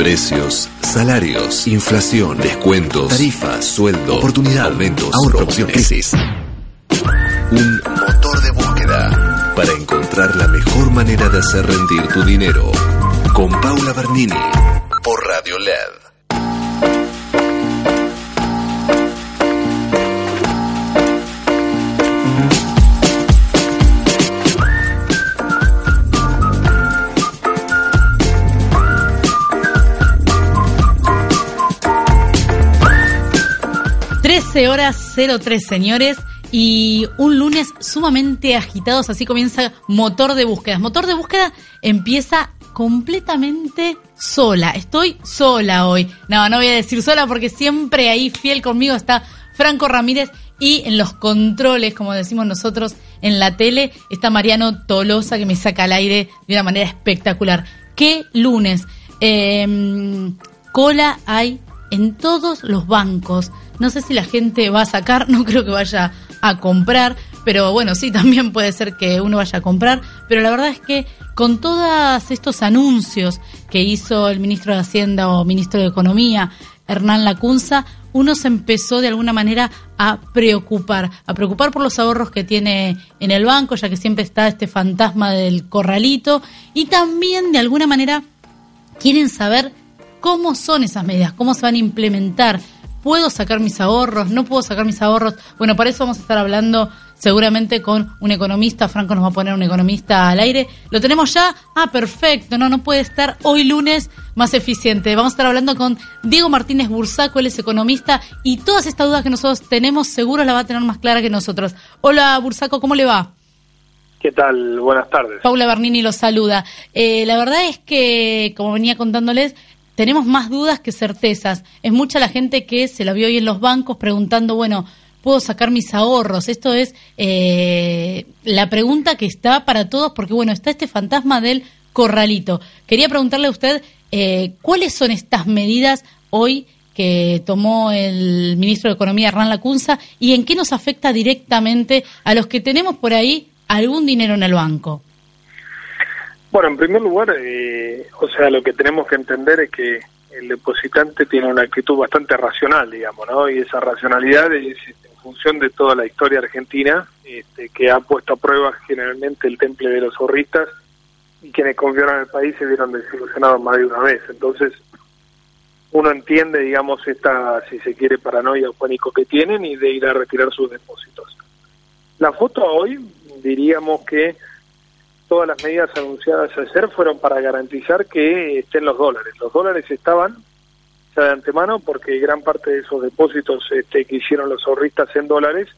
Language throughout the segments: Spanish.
Precios, salarios, inflación, descuentos, tarifas, sueldo, oportunidad, aumentos, ahorro, opciones, crisis. Un motor de búsqueda para encontrar la mejor manera de hacer rendir tu dinero. Con Paula Bernini por Radio LED. Horas 03, señores, y un lunes sumamente agitados, así comienza Motor de Búsquedas. Motor de Búsqueda empieza completamente sola. Estoy sola hoy. No, no voy a decir sola porque siempre ahí fiel conmigo está Franco Ramírez y en los controles, como decimos nosotros en la tele, está Mariano Tolosa que me saca al aire de una manera espectacular. ¿Qué lunes? Em, cola hay en todos los bancos. No sé si la gente va a sacar, no creo que vaya a comprar, pero bueno, sí, también puede ser que uno vaya a comprar, pero la verdad es que con todos estos anuncios que hizo el ministro de Hacienda o ministro de Economía, Hernán Lacunza, uno se empezó de alguna manera a preocupar, a preocupar por los ahorros que tiene en el banco, ya que siempre está este fantasma del corralito, y también de alguna manera quieren saber cómo son esas medidas, cómo se van a implementar. ¿Puedo sacar mis ahorros? ¿No puedo sacar mis ahorros? Bueno, para eso vamos a estar hablando seguramente con un economista. Franco nos va a poner un economista al aire. ¿Lo tenemos ya? Ah, perfecto. No, no puede estar hoy lunes más eficiente. Vamos a estar hablando con Diego Martínez Bursaco, él es economista y todas estas dudas que nosotros tenemos seguro la va a tener más clara que nosotros. Hola Bursaco, ¿cómo le va? ¿Qué tal? Buenas tardes. Paula Bernini los saluda. Eh, la verdad es que, como venía contándoles, tenemos más dudas que certezas. Es mucha la gente que se la vio hoy en los bancos preguntando, bueno, ¿puedo sacar mis ahorros? Esto es eh, la pregunta que está para todos, porque bueno, está este fantasma del corralito. Quería preguntarle a usted, eh, ¿cuáles son estas medidas hoy que tomó el ministro de Economía, Hernán Lacunza, y en qué nos afecta directamente a los que tenemos por ahí algún dinero en el banco? Bueno, en primer lugar, eh, o sea, lo que tenemos que entender es que el depositante tiene una actitud bastante racional, digamos, ¿no? Y esa racionalidad es en función de toda la historia argentina, este, que ha puesto a prueba generalmente el temple de los zorristas y quienes confiaron en el país se vieron desilusionados más de una vez. Entonces, uno entiende, digamos, esta, si se quiere, paranoia o pánico que tienen y de ir a retirar sus depósitos. La foto hoy, diríamos que todas las medidas anunciadas ayer fueron para garantizar que estén los dólares. Los dólares estaban ya de antemano porque gran parte de esos depósitos este, que hicieron los ahorristas en dólares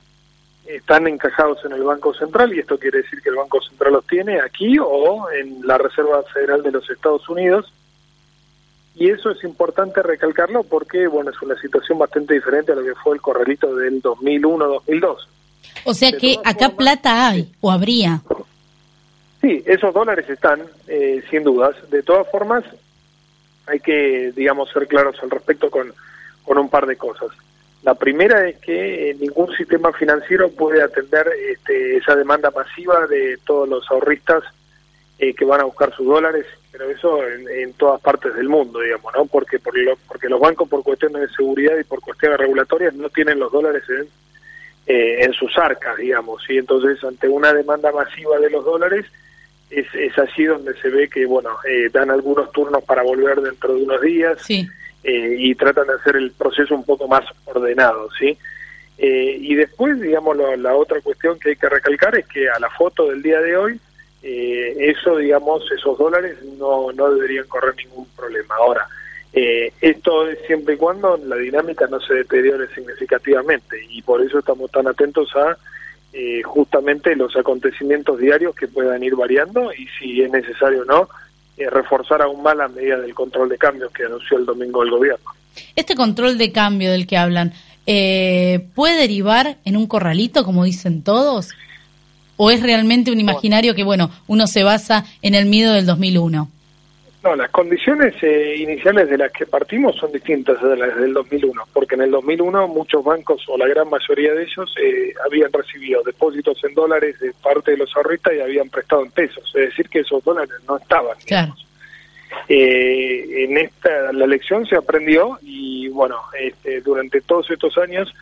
están encajados en el Banco Central y esto quiere decir que el Banco Central los tiene aquí o en la Reserva Federal de los Estados Unidos. Y eso es importante recalcarlo porque, bueno, es una situación bastante diferente a lo que fue el corralito del 2001-2002. O sea que acá plata hay o habría. Sí, esos dólares están, eh, sin dudas. De todas formas, hay que, digamos, ser claros al respecto con, con un par de cosas. La primera es que eh, ningún sistema financiero puede atender este, esa demanda masiva de todos los ahorristas eh, que van a buscar sus dólares, pero eso en, todas partes del mundo, digamos, ¿no? Porque, por lo, porque los bancos, por cuestiones de seguridad y por cuestiones regulatorias, no tienen los dólares en, en sus arcas, digamos, y entonces ante una demanda masiva de los dólares, es, es así donde se ve que, bueno, eh, dan algunos turnos para volver dentro de unos días sí. eh, y tratan de hacer el proceso un poco más ordenado, ¿sí? Eh, y después, digamos, lo, la otra cuestión que hay que recalcar es que a la foto del día de hoy, eh, eso, digamos, esos dólares no, no deberían correr ningún problema. Ahora, eh, esto es siempre y cuando la dinámica no se deteriore significativamente y por eso estamos tan atentos a eh, justamente los acontecimientos diarios que puedan ir variando y si es necesario o no, eh, reforzar aún más la medida del control de cambios que anunció el domingo el gobierno. Este control de cambio del que hablan, eh, ¿puede derivar en un corralito, como dicen todos? ¿O es realmente un imaginario que, bueno, uno se basa en el miedo del 2001? No, las condiciones eh, iniciales de las que partimos son distintas de las del 2001, porque en el 2001 muchos bancos, o la gran mayoría de ellos, eh, habían recibido depósitos en dólares de parte de los ahorristas y habían prestado en pesos, es decir, que esos dólares no estaban. Claro. Eh, en esta la lección se aprendió y bueno, este, durante todos estos años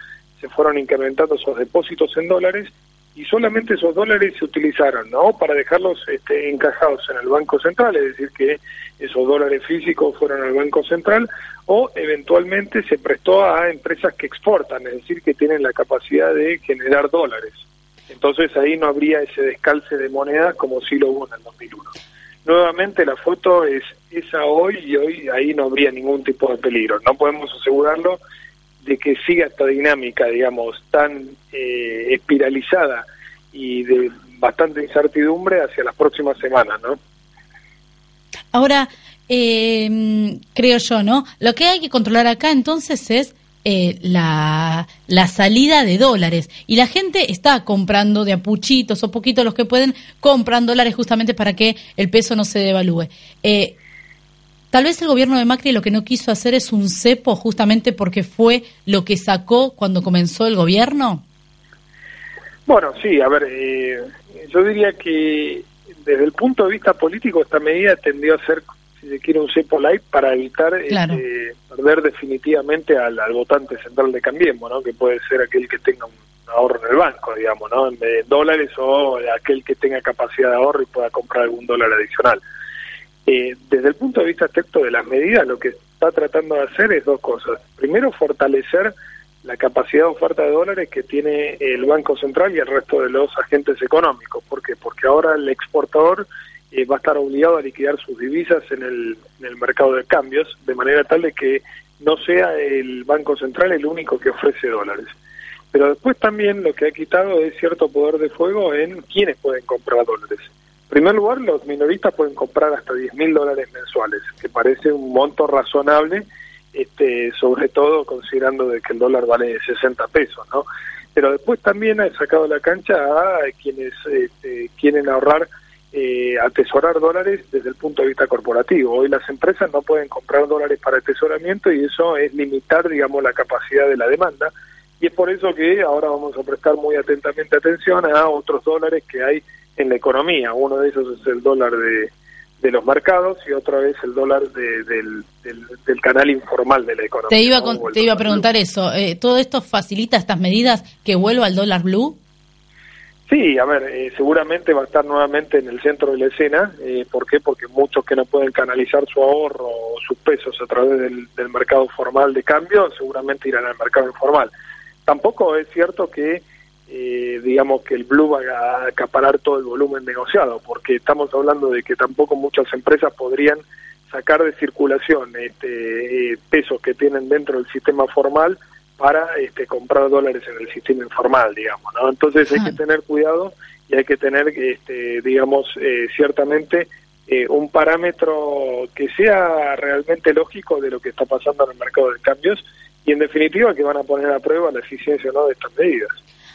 se fueron incrementando esos depósitos en dólares y solamente esos dólares se utilizaron, ¿no? Para dejarlos este, encajados en el Banco Central, es decir, que esos dólares físicos fueron al Banco Central o eventualmente se prestó a empresas que exportan, es decir, que tienen la capacidad de generar dólares. Entonces ahí no habría ese descalce de monedas como sí lo hubo en el 2001. Nuevamente la foto es esa hoy y hoy ahí no habría ningún tipo de peligro. No podemos asegurarlo de que siga esta dinámica, digamos, tan eh, espiralizada y de bastante incertidumbre hacia las próximas semanas, ¿no? Ahora, eh, creo yo, ¿no? Lo que hay que controlar acá entonces es eh, la, la, salida de dólares. Y la gente está comprando de apuchitos o poquitos los que pueden, compran dólares justamente para que el peso no se devalúe. Eh, tal vez el gobierno de Macri lo que no quiso hacer es un cepo justamente porque fue lo que sacó cuando comenzó el gobierno. Bueno, sí, a ver, eh, yo diría que desde el punto de vista político esta medida tendió a ser si se quiere, un cepo light para evitar este, perder definitivamente al, votante central de Cambiemos, ¿no? que puede ser aquel que tenga un ahorro en el banco, digamos, ¿no? en de dólares o aquel que tenga capacidad de ahorro y pueda comprar algún dólar adicional. Eh, desde el punto de vista estricto de las medidas, lo que está tratando de hacer es dos cosas. Primero, fortalecer la capacidad de oferta de dólares que tiene el Banco Central y el resto de los agentes económicos. ¿Por qué? Porque ahora el exportador eh, va a estar obligado a liquidar sus divisas en el, en el mercado de cambios, de manera tal de que no sea el Banco Central el único que ofrece dólares. Pero después también lo que ha quitado es cierto poder de fuego en quienes pueden comprar dólares. Primer lugar, los minoristas pueden comprar hasta 10 mil dólares mensuales, que parece un monto razonable, este, sobre todo considerando de que el dólar vale 60 pesos, ¿no? Pero después también ha sacado la cancha a quienes este, quieren ahorrar eh, atesorar dólares desde el punto de vista corporativo. Hoy las empresas no pueden comprar dólares para atesoramiento y eso es limitar, digamos, la capacidad de la demanda. Y es por eso que ahora vamos a prestar muy atentamente atención a otros dólares que hay en la economía. Uno de esos es el dólar de, de los mercados y otra vez el dólar del, del, canal informal de la economía. Te iba, te iba a preguntar eso. Eh, ¿Todo esto facilita estas medidas que vuelva al dólar blue? Sí, a ver, eh, seguramente va a estar nuevamente en el centro de la escena. Eh, ¿Por qué? Porque muchos que no pueden canalizar su ahorro o sus pesos a través del, mercado formal de cambio, seguramente irán al mercado informal. Tampoco es cierto que, eh, digamos, que el blue va a acaparar todo el volumen negociado, porque estamos hablando de que tampoco muchas empresas podrían sacar de circulación este, pesos que tienen dentro del sistema formal para este, comprar dólares en el sistema informal, digamos, ¿no? Entonces hay que tener cuidado y hay que tener, este, digamos, eh, ciertamente eh, un parámetro que sea realmente lógico de lo que está pasando en el mercado de cambios y en definitiva que van a poner a prueba la eficiencia no de estas medidas.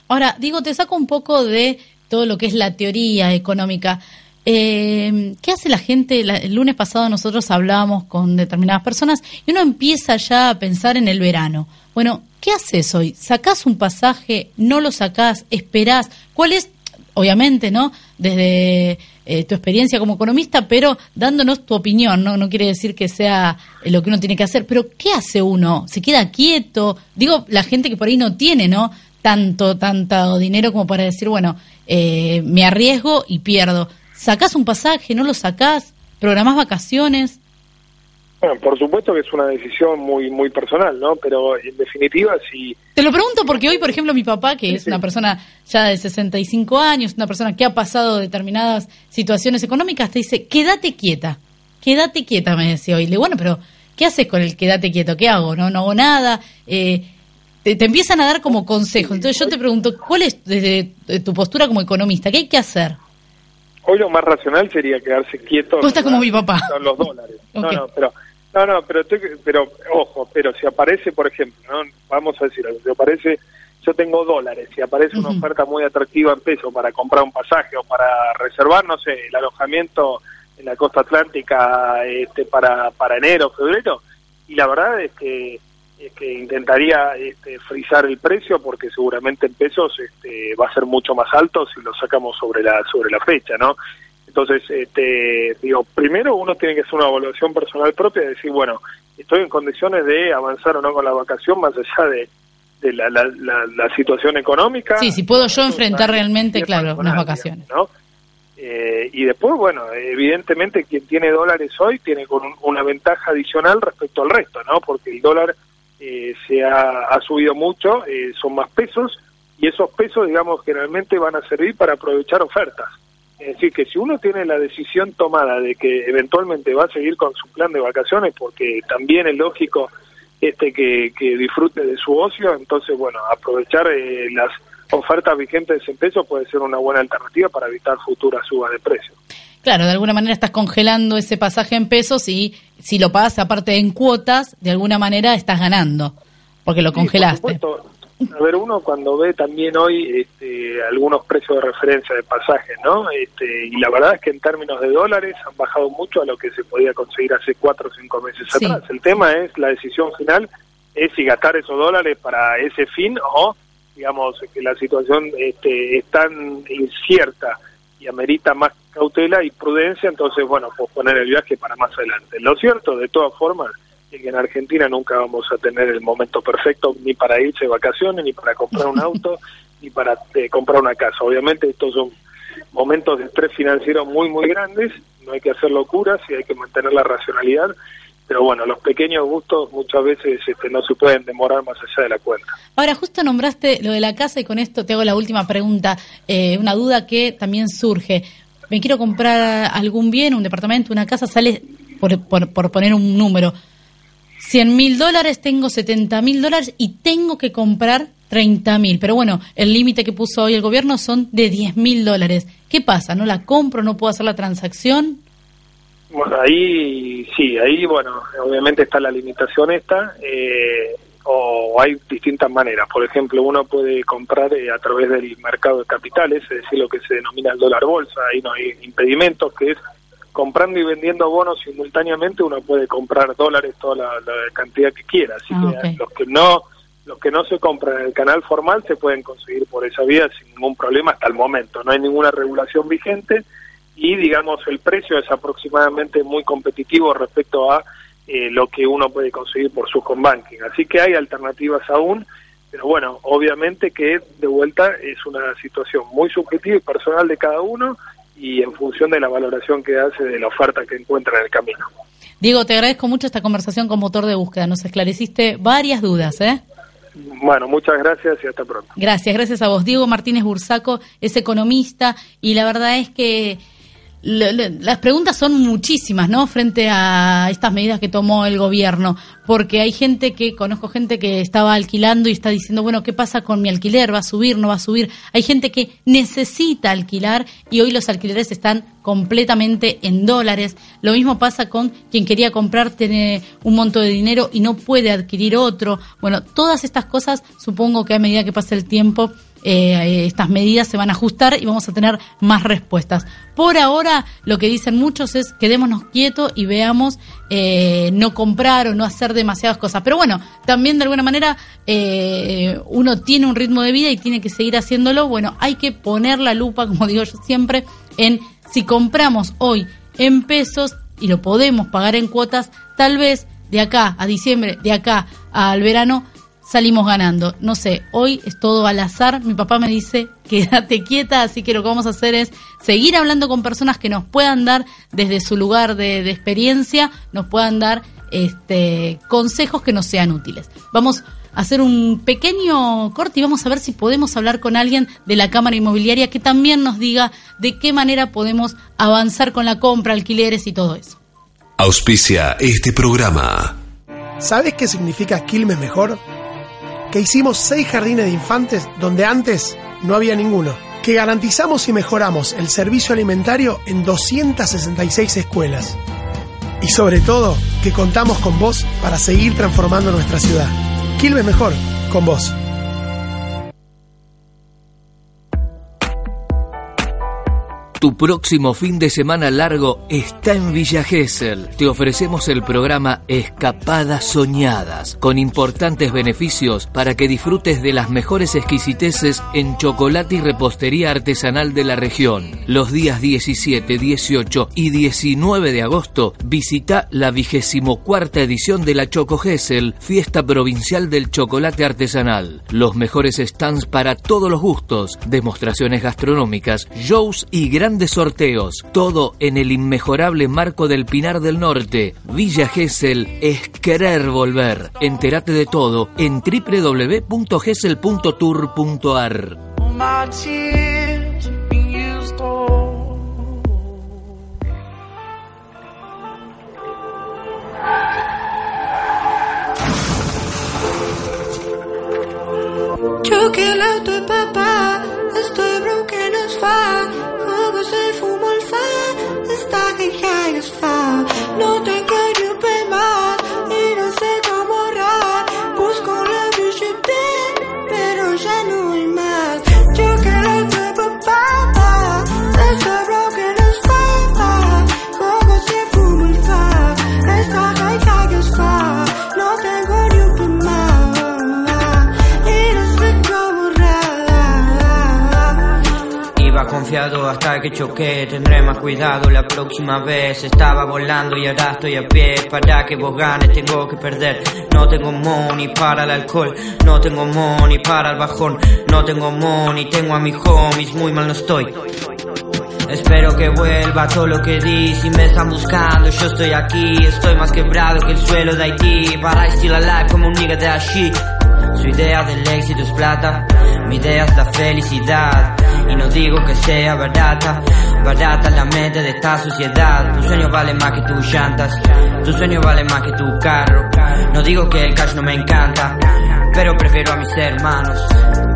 Ahora, digo, te saco un poco de todo lo que es la teoría económica. Eh, ¿Qué hace la gente? el lunes pasado nosotros hablábamos con determinadas personas y uno empieza ya a pensar en el verano. Bueno, ¿qué haces hoy? ¿Sacás un pasaje? ¿No lo sacás? ¿Esperás? ¿Cuál es, obviamente, ¿no? Desde eh, tu experiencia como economista, pero dándonos tu opinión, ¿no? No quiere decir que sea eh, lo que uno tiene que hacer, pero ¿qué hace uno? ¿Se queda quieto? Digo, la gente que por ahí no tiene, ¿no? Tanto, tanto dinero como para decir, bueno, eh, me arriesgo y pierdo. ¿Sacás un pasaje? ¿No lo sacás? ¿Programás vacaciones? Bueno, por supuesto que es una decisión muy muy personal, ¿no? Pero en definitiva, si... Te lo pregunto porque hoy, por ejemplo, mi papá, que es una persona ya de 65 años, una persona que ha pasado determinadas situaciones económicas, te dice, quédate quieta, quédate quieta, me decía hoy. Le digo, bueno, pero ¿qué haces con el quédate quieto? ¿Qué hago? No, no hago nada. Eh, te, empiezan a dar como consejos. Entonces yo te pregunto, ¿cuál es desde tu postura como economista? ¿Qué hay que hacer? Hoy lo más racional sería quedarse quieto. Tú estás como mi papá. Con los dólares. No, no, pero no, no, pero, pero ojo, pero si aparece, por ejemplo, ¿no? vamos a decir, si aparece, yo tengo dólares, si aparece una oferta muy atractiva en peso para comprar un pasaje o para reservar, no sé, el alojamiento en la costa atlántica este, para, para enero, febrero, y la verdad es que es que intentaría este, frizar el precio porque seguramente en pesos este, va a ser mucho más alto si lo sacamos sobre la sobre la fecha, ¿no? Entonces, este, digo, primero uno tiene que hacer una evaluación personal propia y decir, bueno, estoy en condiciones de avanzar o no con la vacación más allá de, de la, la, la, situación económica. Sí, si puedo yo enfrentar realmente, claro, unas vacaciones. ¿no? Eh, y después, bueno, evidentemente quien tiene dólares hoy tiene con una ventaja adicional respecto al resto, ¿no? Porque el dólar eh, se ha, subido mucho, eh, son más pesos, y esos pesos, digamos, generalmente van a servir para aprovechar ofertas. Es decir, que si uno tiene la decisión tomada de que eventualmente va a seguir con su plan de vacaciones, porque también es lógico este que, que disfrute de su ocio, entonces, bueno, aprovechar eh, las ofertas vigentes en pesos puede ser una buena alternativa para evitar futuras subas de precios. Claro, de alguna manera estás congelando ese pasaje en pesos y si lo pagas aparte en cuotas, de alguna manera estás ganando, porque lo congelaste. A ver, uno cuando ve también hoy este, algunos precios de referencia de pasajes, ¿no? Este, y la verdad es que en términos de dólares han bajado mucho a lo que se podía conseguir hace cuatro o cinco meses atrás. El tema es, la decisión final es si gastar esos dólares para ese fin o, digamos, que la situación este, es tan incierta y amerita más cautela y prudencia, entonces, bueno, posponer el viaje para más adelante. Lo cierto, de todas formas, que en Argentina nunca vamos a tener el momento perfecto ni para irse de vacaciones, ni para comprar un auto, ni para eh, comprar una casa. Obviamente estos son momentos de estrés financiero muy, muy grandes, no hay que hacer locuras y hay que mantener la racionalidad, pero bueno, los pequeños gustos muchas veces este, no se pueden demorar más allá de la cuenta. Ahora, justo nombraste lo de la casa y con esto te hago la última pregunta, eh, una duda que también surge. Me quiero comprar algún bien, un departamento, una casa, sale, por, por, por poner un número, 100 mil dólares, tengo 70 mil dólares y tengo que comprar 30 mil. Pero bueno, el límite que puso hoy el gobierno son de 10 mil dólares. ¿Qué pasa? ¿No la compro? ¿No puedo hacer la transacción? Bueno, ahí sí, ahí bueno, obviamente está la limitación esta, eh, o hay distintas maneras. Por ejemplo, uno puede comprar eh, a través del mercado de capitales, es decir, lo que se denomina el dólar bolsa, ahí no hay impedimentos, que es comprando y vendiendo bonos simultáneamente uno puede comprar dólares toda la, cantidad que quiera. Así ah, que los que no los que no se compran en el canal formal se pueden conseguir por esa vía sin ningún problema hasta el momento. No hay ninguna regulación vigente y digamos el precio es aproximadamente muy competitivo respecto a eh, lo que uno puede conseguir por su banking así que hay alternativas aún pero bueno obviamente que de vuelta es una situación muy subjetiva y personal de cada uno y en función de la valoración que hace de la oferta que encuentra en el camino. Diego, te agradezco mucho esta conversación con motor de búsqueda. Nos esclareciste varias dudas, ¿eh? Bueno, muchas gracias y hasta pronto. Gracias, gracias a vos. Diego Martínez Bursaco es economista y la verdad es que las preguntas son muchísimas, ¿no? Frente a estas medidas que tomó el gobierno, porque hay gente que, conozco gente que estaba alquilando y está diciendo, bueno, ¿qué pasa con mi alquiler? ¿Va a subir? ¿No va a subir? Hay gente que necesita alquilar y hoy los alquileres están completamente en dólares. Lo mismo pasa con quien quería comprar, tiene un monto de dinero y no puede adquirir otro. Bueno, todas estas cosas supongo que a medida que pase el tiempo eh, estas medidas se van a ajustar y vamos a tener más respuestas. Por ahora, lo que dicen muchos es quedémonos quietos y veamos eh, no comprar o no hacer demasiadas cosas. Pero bueno, también de alguna manera eh, uno tiene un ritmo de vida y tiene que seguir haciéndolo. Bueno, hay que poner la lupa, como digo yo siempre, en si compramos hoy en pesos y lo podemos pagar en cuotas, tal vez de acá a diciembre, de acá al verano, salimos ganando. No sé, hoy es todo al azar. Mi papá me dice, quédate quieta, así que lo que vamos a hacer es seguir hablando con personas que nos puedan dar desde su lugar de, experiencia, nos puedan dar este, consejos que nos sean útiles. Vamos a hacer un pequeño corte y vamos a ver si podemos hablar con alguien de la Cámara Inmobiliaria que también nos diga de qué manera podemos avanzar con la compra, alquileres y todo eso. Auspicia este programa. ¿Sabes qué significa Quilmes Mejor? Que hicimos seis jardines de infantes donde antes no había ninguno, que garantizamos y mejoramos el servicio alimentario en 266 escuelas. Y sobre todo, que contamos con vos para seguir transformando nuestra ciudad. Quilmes mejor, con vos. Tu próximo fin de semana largo está en Villa Gesell. Te ofrecemos el programa Escapadas Soñadas, con importantes beneficios para que disfrutes de las mejores exquisiteces en chocolate y repostería artesanal de la región. Los días 17, 18 y 19 de agosto visita la vigésimo cuarta edición de la Choco Gesell, fiesta provincial del chocolate artesanal. Los mejores stands para todos los gustos, demostraciones gastronómicas, shows y grandes sorteos. Todo en el inmejorable marco del Pinar del Norte. Villa Gesell es querer volver. Entérate de todo en www.gesell.tour.ar. Papá, estoy broken as fuck. Juego el fumo el fa, está high as fuck. No tengo que choqué, tendré más cuidado la próxima vez. Estaba volando y ahora estoy a pie. Para que vos ganes tengo que perder. No tengo money para el alcohol, no tengo money para el bajón, no tengo money, tengo a mis homies, muy mal no estoy. Espero que vuelva todo lo que di Si me están buscando, yo estoy aquí Estoy más quebrado que el suelo de Haití Para still alive como un nigga de allí Su idea del éxito es plata Mi idea es la felicidad No digo que sea barata Barata la mente de esta sociedad Tu sueño vale más que tus llantas Tu sueño vale más que tu carro No digo que el cash no me encanta Pero prefiero a mis hermanos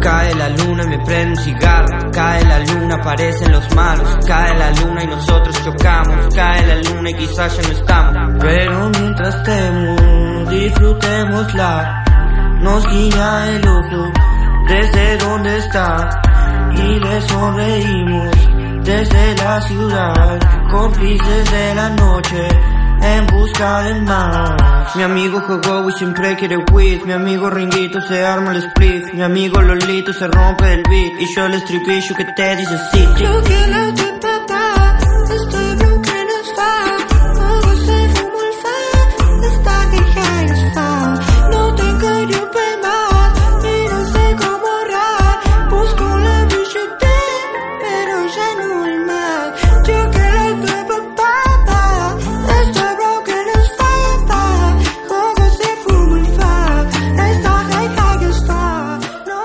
Cae la luna y me prende un cigarro. Cae la luna, aparecen los malos. Cae la luna y nosotros chocamos. Cae la luna y quizás ya no estamos. Pero mientras estemos, disfrutémosla. Nos guiña el ojo desde donde está. Y le sonreímos desde la ciudad. Cómplices de la noche en busca del más. Mi amigo jugó y siempre quiere weed. Mi amigo Ringuito se arma el split. Mi amigo Lolito se rompe el beat. Y yo el estribillo que te dice sí. Yo que papá, estoy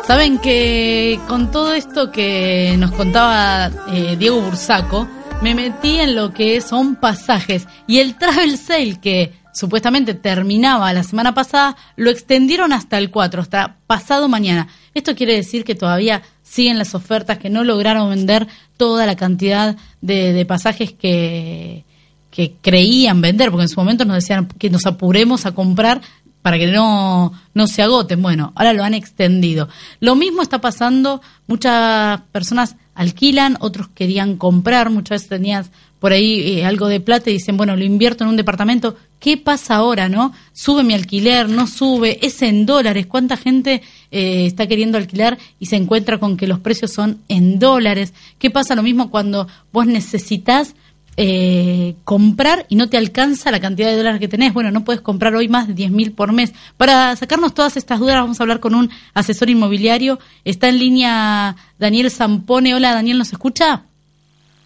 Saben que con todo esto que nos contaba eh, Diego Bursaco, me metí en lo que son pasajes y el travel sale que supuestamente terminaba la semana pasada, lo extendieron hasta el 4, hasta pasado mañana. Esto quiere decir que todavía siguen las ofertas, que no lograron vender toda la cantidad de, de pasajes que, que creían vender, porque en su momento nos decían que nos apuremos a comprar para que no, no se agoten. Bueno, ahora lo han extendido. Lo mismo está pasando, muchas personas alquilan, otros querían comprar, muchas veces tenías por ahí eh, algo de plata y dicen, bueno, lo invierto en un departamento. ¿Qué pasa ahora, no? ¿Sube mi alquiler? ¿No sube? ¿Es en dólares? ¿Cuánta gente eh, está queriendo alquilar y se encuentra con que los precios son en dólares? ¿Qué pasa lo mismo cuando vos necesitas eh, comprar y no te alcanza la cantidad de dólares que tenés. Bueno, no puedes comprar hoy más de 10 mil por mes. Para sacarnos todas estas dudas, vamos a hablar con un asesor inmobiliario. Está en línea Daniel Zampone. Hola, Daniel, ¿nos escucha?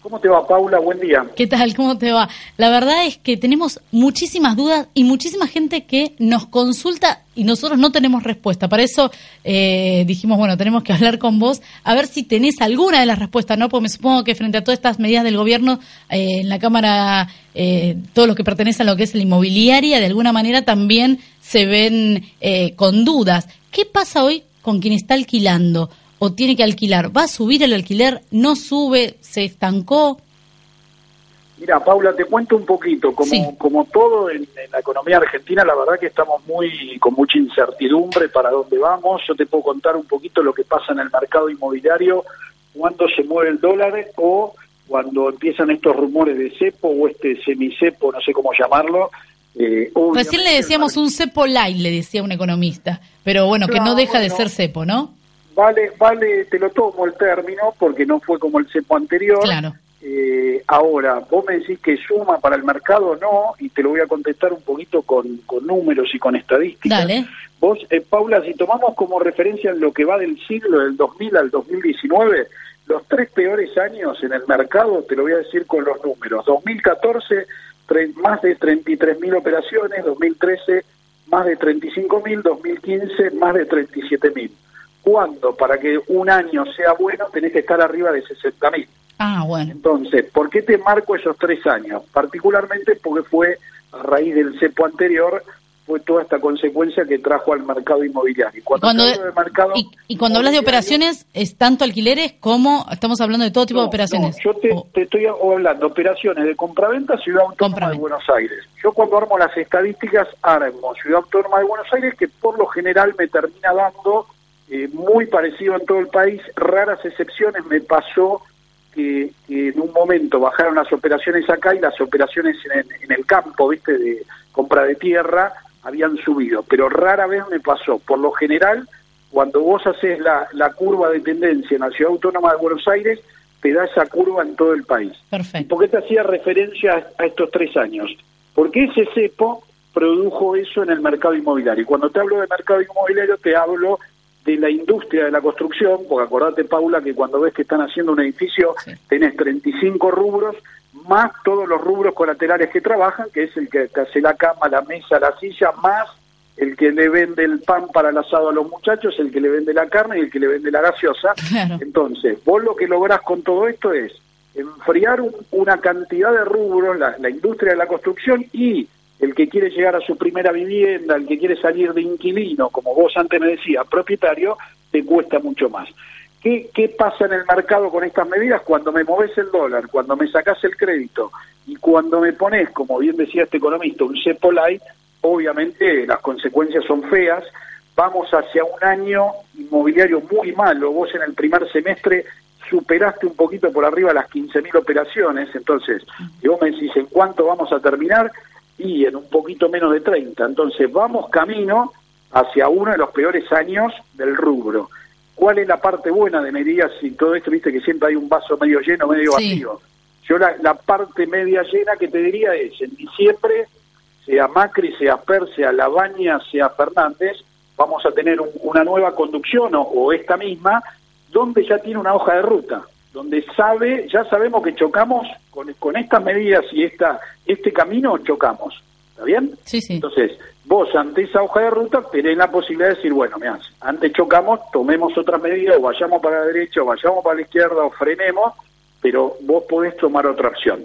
¿Cómo te va, Paula? Buen día. ¿Qué tal? ¿Cómo te va? La verdad es que tenemos muchísimas dudas y muchísima gente que nos consulta y nosotros no tenemos respuesta. Para eso eh, dijimos, bueno, tenemos que hablar con vos a ver si tenés alguna de las respuestas, ¿no? Porque me supongo que frente a todas estas medidas del gobierno, eh, en la Cámara, eh, todos los que pertenecen a lo que es la inmobiliaria, de alguna manera también se ven eh, con dudas. ¿Qué pasa hoy con quien está alquilando? O tiene que alquilar? ¿Va a subir el alquiler? ¿No sube? ¿Se estancó? Mira, Paula, te cuento un poquito. Como, Sí. como todo en, en la economía argentina, la verdad que estamos muy con mucha incertidumbre para dónde vamos. Yo te puedo contar un poquito lo que pasa en el mercado inmobiliario, cuándo se mueve el dólar o cuando empiezan estos rumores de cepo o este semicepo, no sé cómo llamarlo. Eh, Recién le decíamos un cepo light, le decía un economista, pero bueno, que no deja de ser cepo, ¿no? Vale, vale, te lo tomo el término porque no fue como el cepo anterior. Claro. Eh, ahora, vos me decís que suma para el mercado, no, y te lo voy a contestar un poquito con, con números y con estadísticas. Dale. Vos, eh, Paula, si tomamos como referencia en lo que va del siglo del 2000 al 2019, los tres peores años en el mercado, te lo voy a decir con los números. 2014, tre- más de 33.000 operaciones, 2013, más de 35.000, 2015, más de 37.000. ¿Cuándo? Para que un año sea bueno, tenés que estar arriba de 60.000. Ah, bueno. Entonces, ¿por qué te marco esos tres años? Particularmente porque fue a raíz del cepo anterior, fue toda esta consecuencia que trajo al mercado inmobiliario. Cuando, Cuando, de mercado y, y cuando hablas de operaciones, ¿es tanto alquileres como estamos hablando de todo tipo de operaciones? no, yo te, estoy hablando operaciones de compraventa Ciudad Autónoma de Buenos Aires. Yo cuando armo las estadísticas armo Ciudad Autónoma de Buenos Aires que por lo general me termina dando eh, muy parecido en todo el país. Raras excepciones me pasó que, que en un momento bajaron las operaciones acá y las operaciones en, en el campo, viste, de compra de tierra habían subido, pero rara vez me pasó. Por lo general, cuando vos haces la, la curva de tendencia en la Ciudad Autónoma de Buenos Aires, te da esa curva en todo el país. ¿Y Perfecto. por qué te hacía referencia a, a estos tres años? Porque ese cepo produjo eso en el mercado inmobiliario. Y cuando te hablo de mercado inmobiliario, te hablo de la industria de la construcción, porque acordate, Paula, que cuando ves que están haciendo un edificio, Sí. tenés 35 rubros, más todos los rubros colaterales que trabajan, que es el que te hace la cama, la mesa, la silla, más el que le vende el pan para el asado a los muchachos, el que le vende la carne y el que le vende la gaseosa. Claro. Entonces, vos lo que lográs con todo esto es enfriar un- una cantidad de rubros, la, la industria de la construcción y el que quiere llegar a su primera vivienda, el que quiere salir de inquilino, como vos antes me decías, propietario, te cuesta mucho más. ¿Qué, ¿Qué pasa en el mercado con estas medidas? Cuando me moves el dólar, cuando me sacás el crédito y cuando me pones, como bien decía este economista, un cepo light, obviamente las consecuencias son feas. Vamos hacia un año inmobiliario muy malo. Vos en el primer semestre superaste un poquito por arriba las 15.000 operaciones. Entonces, y vos me decís, ¿en cuánto vamos a terminar? Y en un poquito menos de 30. Entonces, vamos camino hacia uno de los peores años del rubro. ¿Cuál es la parte buena de medidas y todo esto? Viste que siempre hay un vaso medio lleno, medio Sí. vacío. Yo la, la parte media llena que te diría es, en diciembre, sea Macri, sea Per, sea Labaña, sea Fernández, vamos a tener un- una nueva conducción o, o esta misma, donde ya tiene una hoja de ruta, donde sabe, ya sabemos que chocamos con, con estas medidas y esta, este camino chocamos. ¿Está bien? Sí, sí. Entonces, vos ante esa hoja de ruta tenés la posibilidad de decir, bueno, mirá, antes chocamos, tomemos otras medidas, o vayamos para la derecha, o vayamos para la izquierda, o frenemos, pero vos podés tomar otra opción.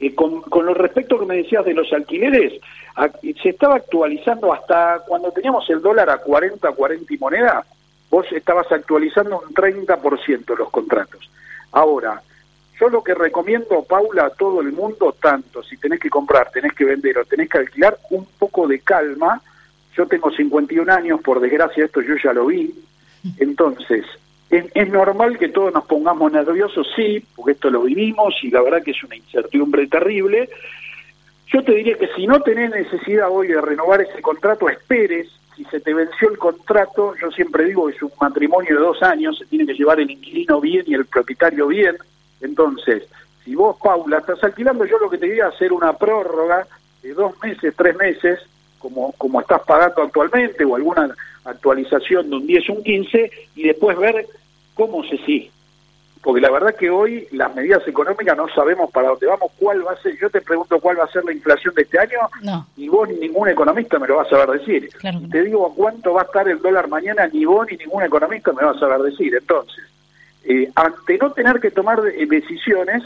Eh, con, con lo respecto que me decías de los alquileres, a- se estaba actualizando hasta cuando teníamos el dólar a 40, 40 y moneda, vos estabas actualizando un 30% los contratos. Ahora, yo lo que recomiendo, Paula, a todo el mundo, tanto si tenés que comprar, tenés que vender o tenés que alquilar, un poco de calma. Yo tengo 51 años, por desgracia esto yo ya lo vi. Entonces, ¿es, normal que todos nos pongamos nerviosos? Sí, porque esto lo vivimos y la verdad que es una incertidumbre terrible. Yo te diría que si no tenés necesidad hoy de renovar ese contrato, esperes. Si se te venció el contrato, yo siempre digo que es un matrimonio de dos años, se tiene que llevar el inquilino bien y el propietario bien. Entonces, si vos, Paula, estás alquilando, yo lo que te diría es hacer una prórroga de dos meses, tres meses, como, como estás pagando actualmente, o alguna actualización de un 10 o un 15, y después ver cómo se sigue porque la verdad que hoy las medidas económicas no sabemos para dónde vamos, cuál va a ser, yo te pregunto cuál va a ser la inflación de este año, No. ni vos ni ningún economista me lo va a saber decir. Claro que no. Te digo cuánto va a estar el dólar mañana, ni vos ni ningún economista me va a saber decir. Entonces, eh, ante no tener que tomar eh, decisiones,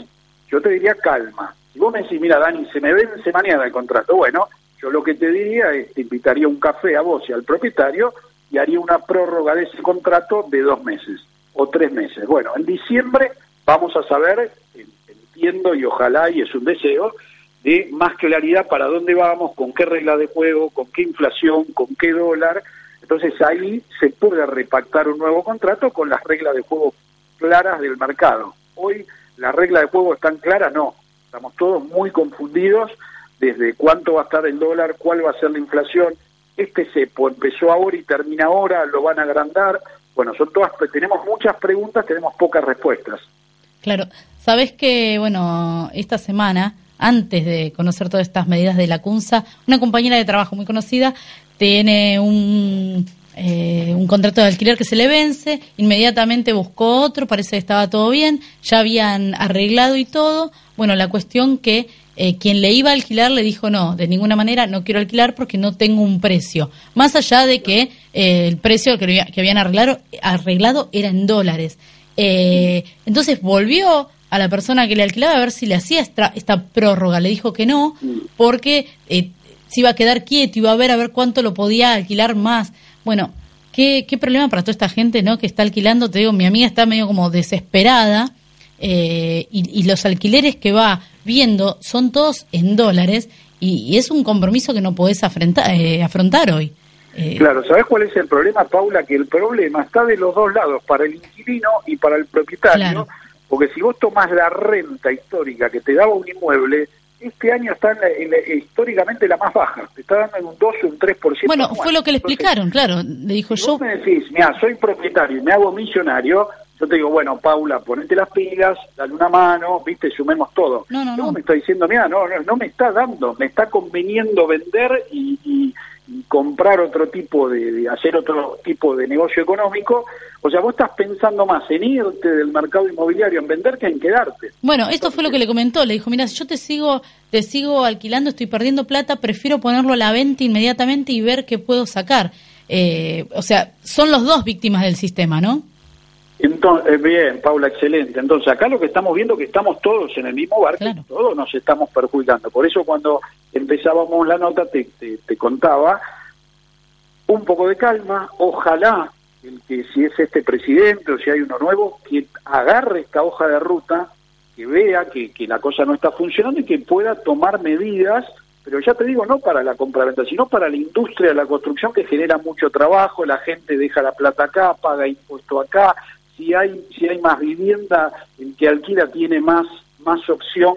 yo te diría calma. Si vos me decís, mira Dani, se me vence mañana el contrato, bueno, yo lo que te diría es, te invitaría un café a vos y al propietario y haría una prórroga de ese contrato de dos meses o tres meses. Bueno, en diciembre vamos a saber, en- entiendo y ojalá, y es un deseo, de más claridad para dónde vamos, con qué regla de juego, con qué inflación, con qué dólar. Entonces ahí se puede repactar un nuevo contrato con las reglas de juego claras del mercado. Hoy ¿Las reglas de juego están claras? No. Estamos todos muy confundidos desde cuánto va a estar el dólar, cuál va a ser la inflación. Este cepo empezó ahora y termina ahora, lo van a agrandar. Bueno, son todas, tenemos muchas preguntas, tenemos pocas respuestas. Claro, sabes que, bueno, esta semana, antes de conocer todas estas medidas de la CUNSA, una compañera de trabajo muy conocida tiene un, eh, un contrato de alquiler que se le vence, inmediatamente buscó otro, parece que estaba todo bien, ya habían arreglado y todo. Bueno, la cuestión que eh, quien le iba a alquilar le dijo no, de ninguna manera no quiero alquilar porque no tengo un precio. Más allá de que eh, el precio que, habían arreglado, arreglado era en dólares. Eh, entonces volvió a la persona que le alquilaba a ver si le hacía esta, prórroga. Le dijo que no, porque se iba a quedar quieto, iba a ver a ver cuánto lo podía alquilar más. Bueno, qué, qué problema para toda esta gente ¿no? que está alquilando. Te digo, mi amiga está medio como desesperada y, los alquileres que va viendo son todos en dólares y, es un compromiso que no podés afrontar, afrontar hoy. Eh, claro, ¿sabes cuál es el problema, Paula? Que el problema está de los dos lados, para el inquilino y para el propietario, porque si vos tomás la renta histórica que te daba un inmueble, este año está históricamente la más baja, te está dando en un 2 o un 3%. Bueno, fue lo que le explicaron, claro, le dijo si yo. Vos me decís, mira, soy propietario y me hago millonario, yo te digo, bueno, Paula, ponete las pilas, dale una mano, viste, sumemos todo. No, no, no. me está diciendo, mira, no, no, no me está dando, me está conveniendo vender y, y comprar otro tipo de, hacer otro tipo de negocio económico, o sea, vos estás pensando más en irte del mercado inmobiliario, en vender que en quedarte. Bueno, esto fue lo que le comentó, le dijo, mira, si yo te sigo, te sigo alquilando, estoy perdiendo plata, prefiero ponerlo a la venta inmediatamente y ver qué puedo sacar. Eh, o sea, son los dos víctimas del sistema, ¿no? Entonces, eh, bien, Paula, excelente. Entonces, acá lo que estamos viendo es que estamos todos en el mismo barco y todos nos estamos perjudicando. Por eso cuando empezábamos la nota te, te, contaba un poco de calma, ojalá el que si es este presidente o si hay uno nuevo, que agarre esta hoja de ruta, que vea que, que la cosa no está funcionando y que pueda tomar medidas pero ya te digo, no para la compraventa, sino para la industria de la construcción que genera mucho trabajo, la gente deja la plata acá, paga impuesto acá, si hay si hay más vivienda, el que alquila tiene más más opción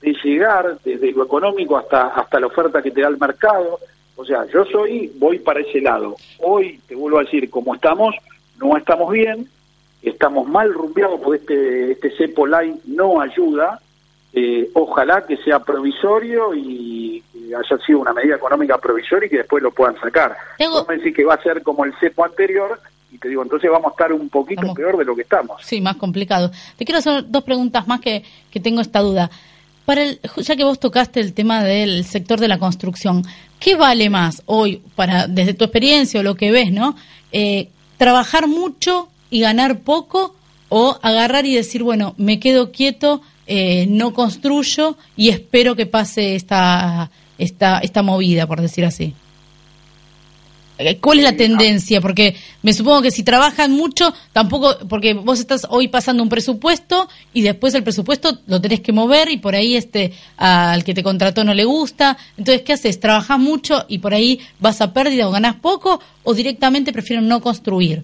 de llegar desde lo económico hasta hasta la oferta que te da el mercado. O sea, yo soy voy para ese lado. Hoy te vuelvo a decir, como estamos, no estamos bien, estamos mal rumbeados porque este este cepo line no ayuda. Eh, ojalá que sea provisorio y, haya sido una medida económica provisoria y que después lo puedan sacar. No me decís que va a ser como el cepo anterior, y te digo, entonces vamos a estar un poquito peor de lo que estamos. Sí, más complicado. Te quiero hacer dos preguntas más que, que tengo esta duda. Para el, ya que vos tocaste el tema del sector de la construcción, ¿qué vale más hoy, para desde tu experiencia o lo que ves, no? Eh, ¿Trabajar mucho y ganar poco o agarrar y decir, bueno, me quedo quieto, eh, no construyo y espero que pase esta, esta, esta movida, por decir así? ¿Cuál es la tendencia? Porque me supongo que si trabajan mucho, tampoco, porque vos estás hoy pasando un presupuesto y después el presupuesto lo tenés que mover y por ahí este al que te contrató no le gusta. Entonces, ¿qué haces? ¿Trabajas mucho y por ahí vas a pérdida o ganás poco o directamente prefieren no construir?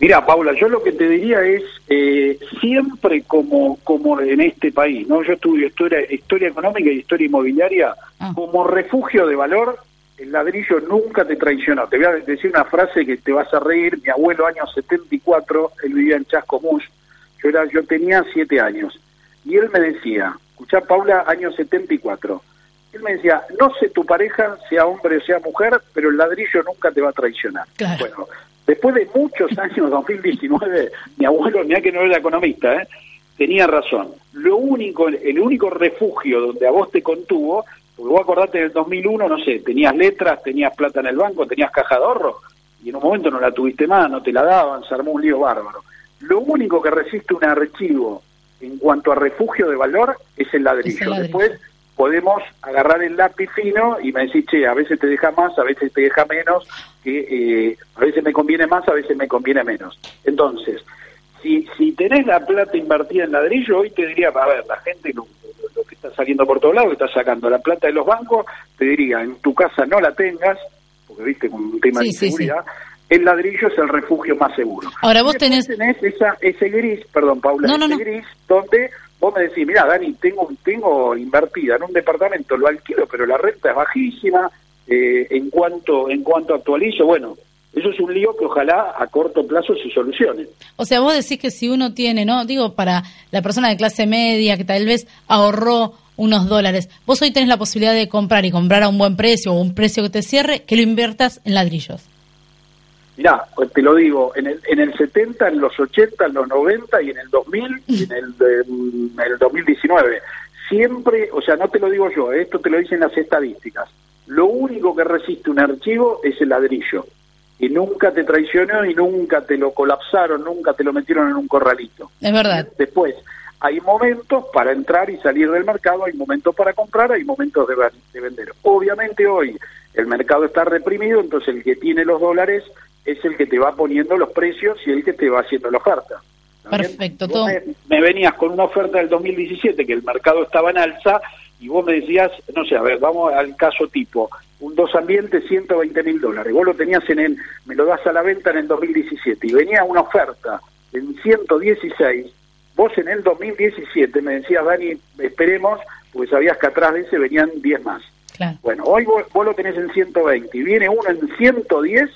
Mira, Paula, yo lo que te diría es eh, siempre como como en este país, no, yo estudio historia historia económica y historia inmobiliaria ah. como refugio de valor el ladrillo nunca te traicionó. Te voy a decir una frase que te vas a reír. Mi abuelo, año 74, él vivía en Chascomús. Yo, era, yo tenía siete años. Y él me decía, escuchá Paula, año 74. Él me decía, no sé tu pareja, sea hombre o sea mujer, pero el ladrillo nunca te va a traicionar. Bueno, después de muchos años, 2019, mi abuelo, mira que no era economista, ¿eh? tenía razón. Lo único, el único refugio donde a vos te contuvo porque vos acordate del 2001, no sé, tenías letras, tenías plata en el banco, tenías caja de ahorro, y en un momento no la tuviste más, no te la daban, se armó un lío bárbaro. Lo único que resiste un archivo en cuanto a refugio de valor es el ladrillo. Después podemos agarrar el lápiz fino y me decís, che, a veces te deja más, a veces te deja menos, que eh, a veces me conviene más, a veces me conviene menos. Entonces, si, si tenés la plata invertida en ladrillo, hoy te diría, a ver, la gente no, lo está saliendo por todos lados, está sacando la plata de los bancos, te diría, en tu casa no la tengas, porque viste, con un tema de seguridad, el ladrillo es el refugio más seguro. Ahora vos tenés... esa, ese gris, perdón Paula, No, no, ese no. gris donde vos me decís, mira Dani, tengo, tengo invertida en un departamento, lo alquilo, pero la renta es bajísima, eh, en cuanto en cuanto actualizo, bueno, eso es un lío que ojalá a corto plazo se solucione. O sea, vos decís que si uno tiene, ¿no? Digo, para la persona de clase media que tal vez ahorró unos dólares, vos hoy tenés la posibilidad de comprar y comprar a un buen precio o un precio que te cierre, que lo inviertas en ladrillos. Mirá, pues te lo digo, en el, en el 70, en los 80, en los 90 y en el 2000 y en el, em, el 2019. Siempre, o sea, no te lo digo yo, eh, esto te lo dicen las estadísticas. Lo único que resiste un archivo es el ladrillo. Y nunca te traicionó y nunca te lo colapsaron, nunca te lo metieron en un corralito. Es verdad. Después, hay momentos para entrar y salir del mercado, hay momentos para comprar, hay momentos de, ven- de vender. Obviamente hoy el mercado está reprimido, entonces el que tiene los dólares es el que te va poniendo los precios y el que te va haciendo la oferta. Perfecto, todo. Me, me venías con una oferta del 2017 que el mercado estaba en alza y vos me decías, no sé, a ver, vamos al caso tipo, un dos ambientes 120 mil dólares. Vos lo tenías en el, me lo das a la venta en el 2017 y venía una oferta en 116. Vos en el 2017 me decías, Dani, esperemos, porque sabías que atrás de ese venían 10 más. Claro. Bueno, hoy vos, vos lo tenés en 120 y viene uno en 110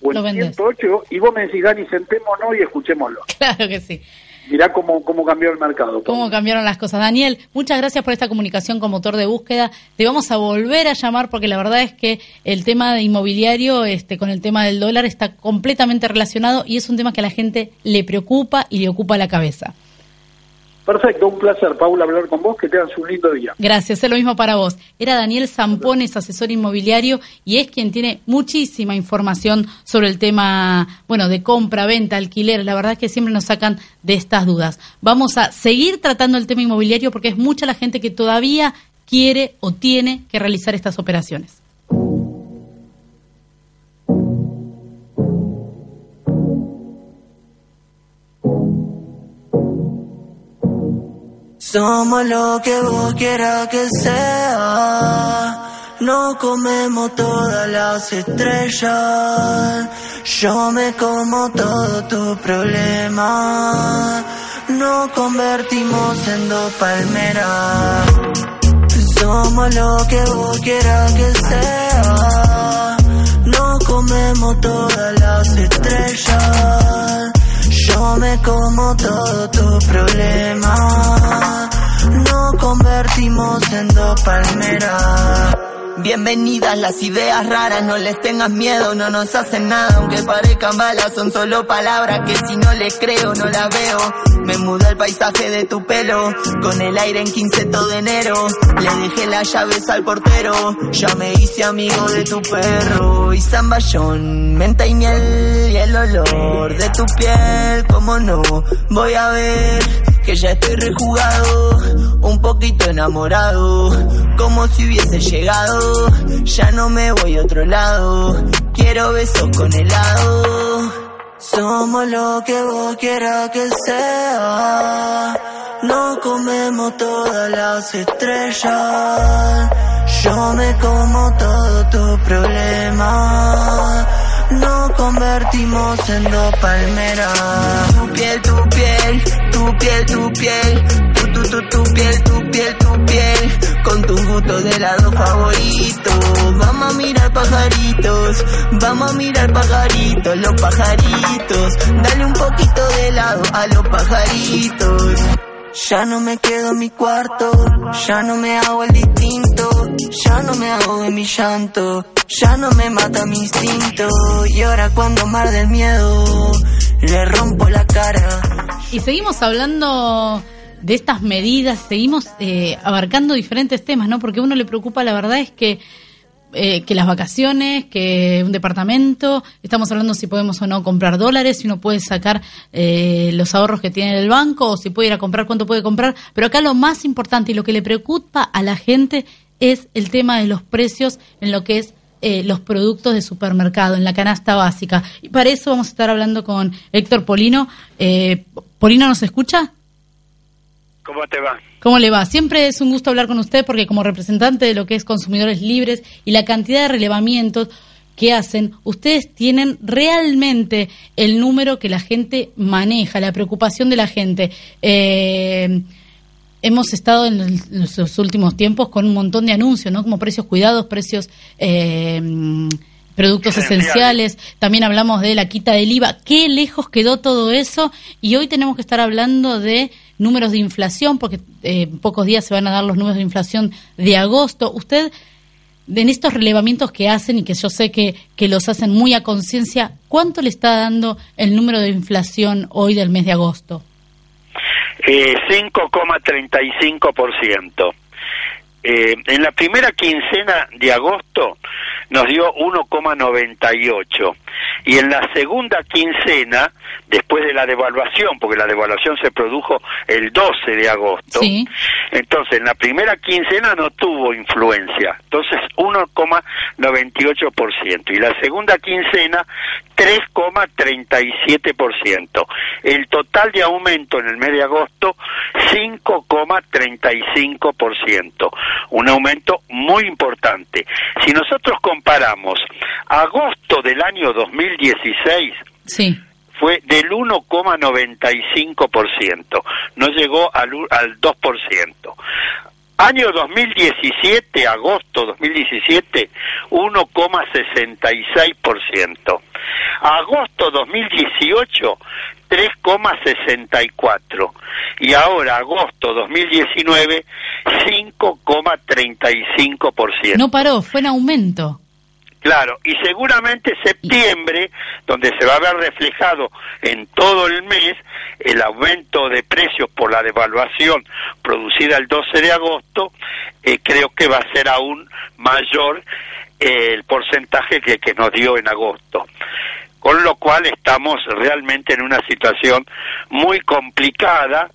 o en vendés. 108 y vos me decís, Dani, sentémonos y escuchémoslo. Claro que sí. Mirá cómo, cómo cambió el mercado. cómo cambiaron las cosas. Daniel, muchas gracias por esta comunicación con motor de búsqueda. Te vamos a volver a llamar porque la verdad es que el tema de inmobiliario este, con el tema del dólar está completamente relacionado y es un tema que a la gente le preocupa y le ocupa la cabeza. Perfecto, un placer, Paula, hablar con vos. Que tengas un lindo día. Gracias, es lo mismo para vos. Era Daniel Zampones, asesor inmobiliario, y es quien tiene muchísima información sobre el tema, bueno, de compra, venta, alquiler. La verdad es que siempre nos sacan de estas dudas. Vamos a seguir tratando el tema inmobiliario porque es mucha la gente que todavía quiere o tiene que realizar estas operaciones. Somos lo que vos quieras que sea. No comemos todas las estrellas. Yo me como todo tu problema. Nos convertimos en dos palmeras. Somos lo que vos quieras que sea. No comemos todas las estrellas. Yo me como todo tu problema. Nos convertimos en dos palmeras. Bienvenidas las ideas raras, no les tengas miedo, no nos hacen nada, aunque parezcan balas, son solo palabras que si no les creo no las veo. Me mudó el paisaje de tu pelo, con el aire en 15 todo enero. Le dejé las llaves al portero, ya me hice amigo de tu perro. Y zamballón, menta y miel, y el olor de tu piel, como no, voy a ver que ya estoy rejugado, un poquito enamorado, como si hubiese llegado, ya no me voy a otro lado, quiero besos con helado. Somos lo que vos quieras que sea, no comemos todas las estrellas, yo me como todo tu problema. Nos convertimos en dos palmeras. Tu piel, tu piel, tu piel, tu piel. Tu, tu, tu, tu piel, tu piel, tu piel. Con tus gustos de helado favorito. Vamos a mirar pajaritos. Vamos a mirar pajaritos, los pajaritos. Dale un poquito de helado a los pajaritos. Ya no me quedo en mi cuarto, ya no me hago el distinto, ya no me hago en mi llanto, ya no me mata mi instinto. Y ahora cuando mar del miedo, le rompo la cara. Y seguimos hablando de estas medidas, seguimos eh, abarcando diferentes temas, ¿no? Porque a uno le preocupa, la verdad es que eh, que las vacaciones, que un departamento, estamos hablando si podemos o no comprar dólares, si uno puede sacar eh, los ahorros que tiene en el banco, o si puede ir a comprar, cuánto puede comprar, pero acá lo más importante y lo que le preocupa a la gente es el tema de los precios en lo que es eh, los productos de supermercado, en la canasta básica. Y para eso vamos a estar hablando con Héctor Polino. Eh, ¿Polino nos escucha? ¿Cómo te va? ¿Cómo le va? Siempre es un gusto hablar con usted porque como representante de lo que es consumidores libres y la cantidad de relevamientos que hacen, ustedes tienen realmente el número que la gente maneja, la preocupación de la gente. Eh, hemos estado en los últimos tiempos con un montón de anuncios, ¿no? Como precios cuidados, precios... Eh, productos esenciales. también hablamos de la quita del IVA, qué lejos quedó todo eso y hoy tenemos que estar hablando de números de inflación, porque eh, en pocos días se van a dar los números de inflación de agosto. Usted, en estos relevamientos que hacen y que yo sé que, que los hacen muy a conciencia, ¿cuánto le está dando el número de inflación hoy del mes de agosto? Eh, 5,35%. Eh, en la primera quincena de agosto nos dio 1,98 y en la segunda quincena, después de la devaluación, porque la devaluación se produjo el 12 de agosto, entonces en la primera quincena no tuvo influencia, entonces 1,98% y la segunda quincena 3,37%. El total de aumento en el mes de agosto 5,35%, un aumento muy importante. Si nosotros comparamos agosto del año 2016, sí. fue del 1,95%, no llegó al, al 2%. Año 2017, agosto 2017, 1,66%. Agosto 2018, 3,64. Y ahora, agosto 2019, 5,35%. No paró, fue en aumento. Claro, y seguramente septiembre, donde se va a ver reflejado en todo el mes el aumento de precios por la devaluación producida el 12 de agosto, eh, creo que va a ser aún mayor eh, el porcentaje que, que nos dio en agosto con lo cual estamos realmente en una situación muy complicada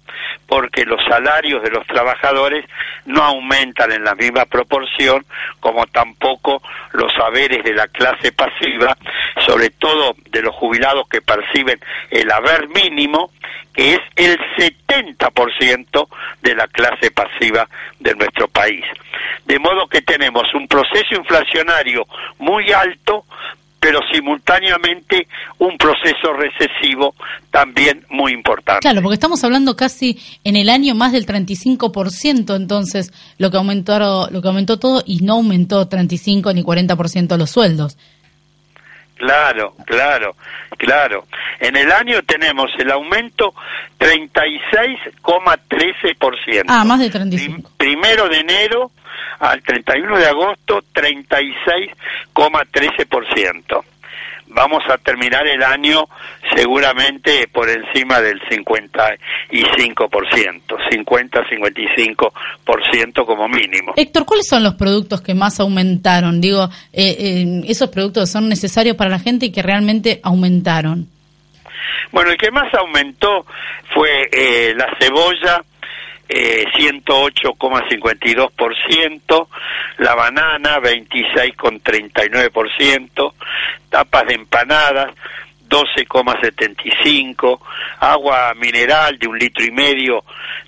porque los salarios de los trabajadores no aumentan en la misma proporción como tampoco los saberes de la clase pasiva, sobre todo de los jubilados que perciben el haber mínimo, que es el 70% de la clase pasiva de nuestro país. De modo que tenemos un proceso inflacionario muy alto, pero simultáneamente un proceso recesivo también muy importante. Claro, porque estamos hablando casi en el año más del 35%, entonces lo que aumentó lo que aumentó todo y no aumentó 35 ni 40% los sueldos. Claro, claro, claro. En el año tenemos el aumento 36,13%. Ah, más de 35. Primero de enero al 31 de agosto 36,13%. Vamos a terminar el año seguramente por encima del 55%, 50-55% como mínimo. Héctor, ¿cuáles son los productos que más aumentaron? Digo, eh, eh, esos productos son necesarios para la gente y que realmente aumentaron. Bueno, el que más aumentó fue eh, la cebolla, eh, 108,52%, la banana 26,39%, tapas de empanadas 12,75, agua mineral de un litro y medio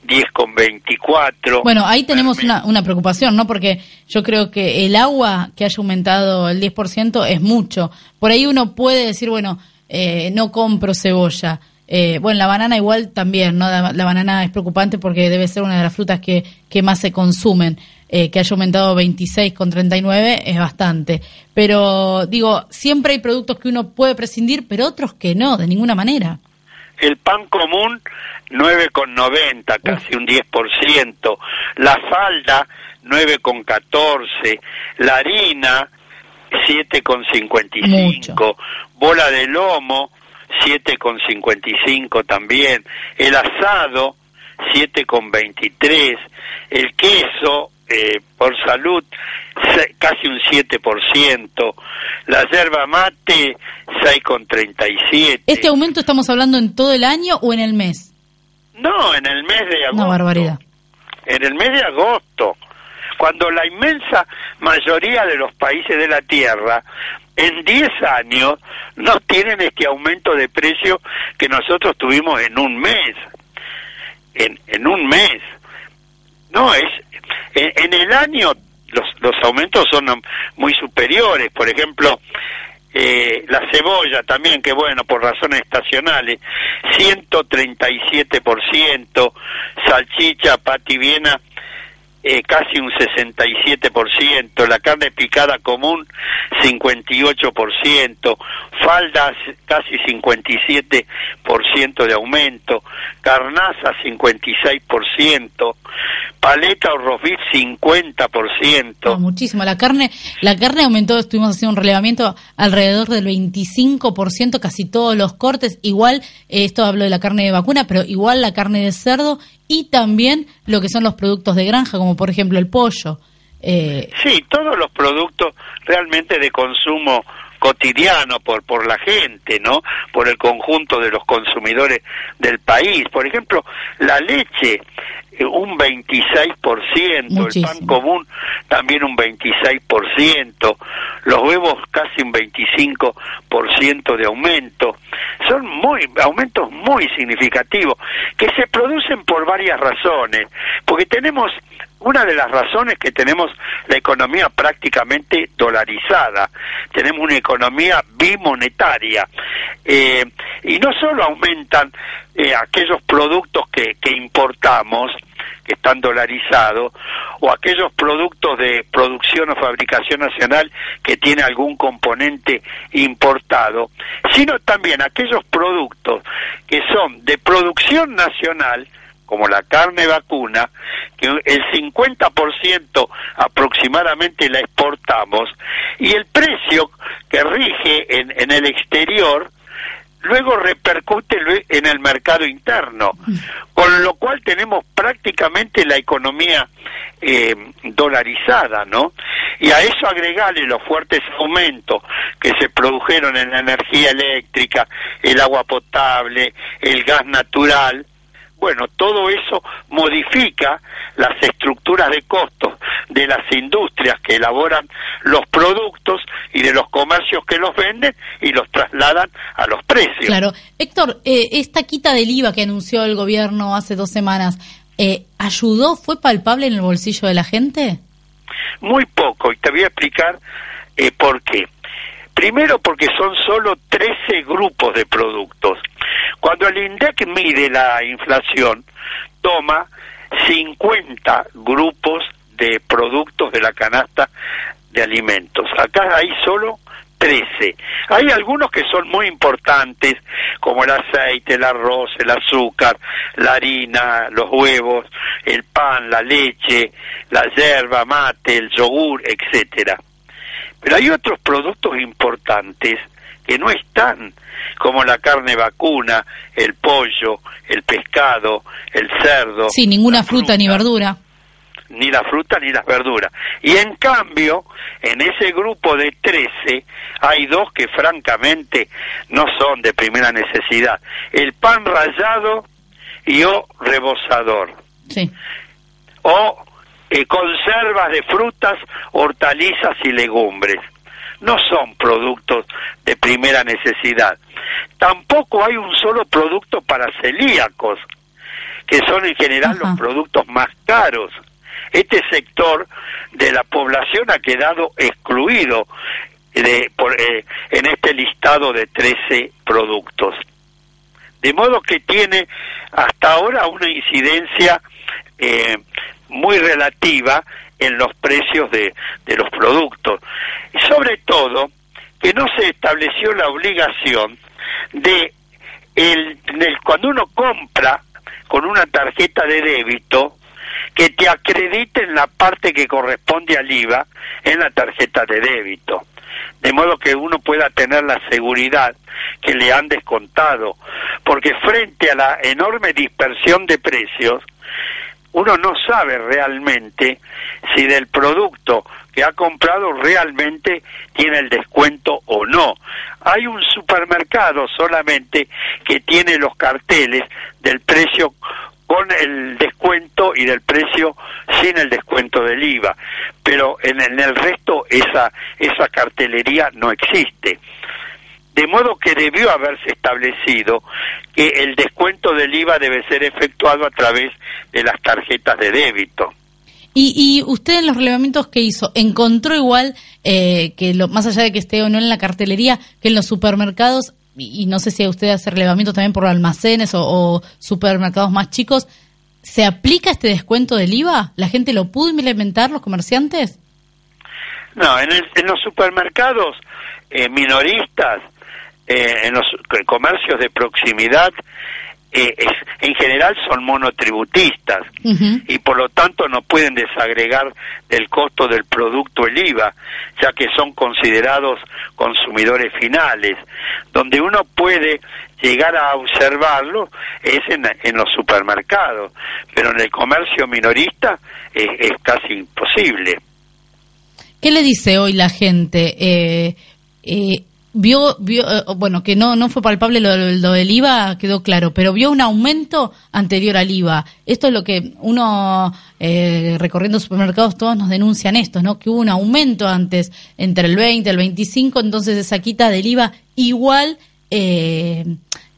10,24. Bueno, ahí tenemos una, una preocupación, ¿no? Porque yo creo que el agua que haya aumentado el 10% es mucho. Por ahí uno puede decir, bueno, eh, no compro cebolla eh, bueno, la banana igual también, ¿no? La, banana es preocupante porque debe ser una de las frutas que, que más se consumen. Eh, que haya aumentado 26,39 es bastante. Pero digo, siempre hay productos que uno puede prescindir, pero otros que no, de ninguna manera. El pan común 9,90, casi un 10%. La falda 9,14. La harina 7,55. Bola de lomo 7,55 también, el asado 7,23, el queso eh, por salud casi un 7%, la yerba mate 6,37. ¿Este aumento estamos hablando en todo el año o en el mes? No, en el mes de agosto. Una barbaridad. En el mes de agosto, cuando la inmensa mayoría de los países de la Tierra en 10 años no tienen este aumento de precio que nosotros tuvimos en un mes. En, en un mes. No, es. En, el año los, los aumentos son muy superiores. Por ejemplo, eh, la cebolla también, que bueno, por razones estacionales, 137%, salchicha, pativiena, eh, casi un 67%, la carne picada común 58%, faldas casi 57% de aumento, carnaza 56%, paleta o rofit 50%. muchísimo, la carne, la carne aumentó, estuvimos haciendo un relevamiento alrededor del 25%, casi todos los cortes, igual, eh, esto hablo de la carne de vacuna, pero igual la carne de cerdo y también lo que son los productos de granja, como por ejemplo el pollo. Eh... Sí, todos los productos realmente de consumo cotidiano por por la gente, ¿no? Por el conjunto de los consumidores del país. Por ejemplo, la leche un 26%, el pan común también un 26%, los huevos casi un 25% de aumento. Son muy aumentos muy significativos que se producen por varias razones, porque tenemos una de las razones que tenemos la economía prácticamente dolarizada, tenemos una economía bimonetaria. Eh, y no solo aumentan eh, aquellos productos que, que importamos, que están dolarizados, o aquellos productos de producción o fabricación nacional que tiene algún componente importado, sino también aquellos productos que son de producción nacional, como la carne vacuna, que el 50% aproximadamente la exportamos, y el precio que rige en, en el exterior luego repercute en el mercado interno, con lo cual tenemos prácticamente la economía eh, dolarizada, ¿no? Y a eso agregarle los fuertes aumentos que se produjeron en la energía eléctrica, el agua potable, el gas natural, bueno, todo eso modifica las estructuras de costos de las industrias que elaboran los productos y de los comercios que los venden y los trasladan a los precios. Claro. Héctor, eh, esta quita del IVA que anunció el gobierno hace dos semanas, eh, ¿ayudó? ¿Fue palpable en el bolsillo de la gente? Muy poco, y te voy a explicar eh, por qué. Primero porque son solo 13 grupos de productos. Cuando el INDEC mide la inflación, toma 50 grupos de productos de la canasta de alimentos. Acá hay solo 13. Hay algunos que son muy importantes, como el aceite, el arroz, el azúcar, la harina, los huevos, el pan, la leche, la yerba mate, el yogur, etcétera. Pero hay otros productos importantes que no están, como la carne vacuna, el pollo, el pescado, el cerdo. Sí, ninguna fruta, ni verdura. Ni la fruta ni las verduras. Y en cambio, en ese grupo de 13 hay dos que francamente no son de primera necesidad. El pan rallado y o rebozador. Sí. O eh, conservas de frutas, hortalizas y legumbres. No son productos de primera necesidad. Tampoco hay un solo producto para celíacos, que son en general los productos más caros. Este sector de la población ha quedado excluido de, por, eh, en este listado de 13 productos. De modo que tiene hasta ahora una incidencia eh, muy relativa en los precios de, de los productos. Y sobre todo, que no se estableció la obligación de el, cuando uno compra con una tarjeta de débito, que te acrediten la parte que corresponde al IVA en la tarjeta de débito. De modo que uno pueda tener la seguridad que le han descontado. Porque frente a la enorme dispersión de precios, uno no sabe realmente si del producto que ha comprado realmente tiene el descuento o no. Hay un supermercado solamente que tiene los carteles del precio con el descuento y del precio sin el descuento del IVA, pero en el, resto esa esa cartelería no existe. De modo que debió haberse establecido que el descuento del IVA debe ser efectuado a través de las tarjetas de débito. Y, y usted en los relevamientos que hizo, ¿encontró igual eh, que lo, más allá de que esté o no en la cartelería, que en los supermercados, y, y no sé si usted hace relevamientos también por almacenes o, o supermercados más chicos, ¿se aplica este descuento del IVA? ¿La gente lo pudo implementar, los comerciantes? No, en, el- en los supermercados eh, minoristas, eh, en los comercios de proximidad, eh, es- en general son monotributistas Ujú. y por lo tanto no pueden desagregar del costo del producto el IVA, ya que son considerados consumidores finales. Donde uno puede llegar a observarlo es en, en los supermercados, pero en el comercio minorista es- es casi imposible. ¿Qué le dice hoy la gente? Eh, eh, vio, vio eh, bueno, que no, no fue palpable lo, lo del IVA, quedó claro, pero vio un aumento anterior al IVA. Esto es lo que uno, eh, recorriendo supermercados, todos nos denuncian esto, ¿no? Que hubo un aumento antes, entre el 20 y el 25, entonces esa quita del IVA igual eh,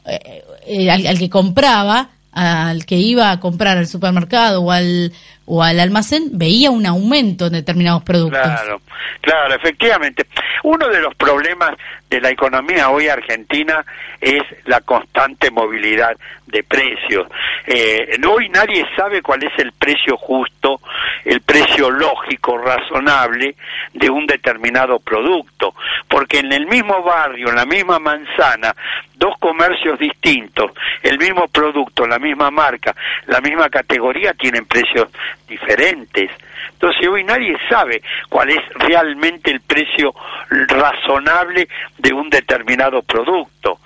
eh, eh, al, al que compraba, al que iba a comprar al supermercado o al, o al almacén, veía un aumento en determinados productos. Claro, claro, efectivamente. Uno de los problemas de la economía hoy argentina es la constante movilidad de precios. Eh, hoy nadie sabe cuál es el precio justo, el precio lógico, razonable de un determinado producto, porque en el mismo barrio, en la misma manzana, dos comercios distintos, el mismo producto, la misma marca, la misma categoría, tienen precios diferentes. Entonces hoy nadie sabe cuál es realmente el precio razonable de un determinado producto.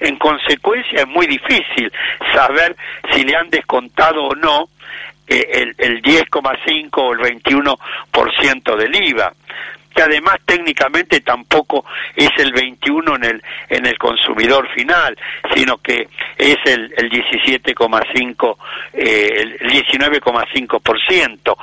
En consecuencia es muy difícil saber si le han descontado o no eh, el, el 10,5 o el 21% del IVA que además técnicamente tampoco es el 21 en el en el consumidor final, sino que es el, el 17,5 eh, el 19,5%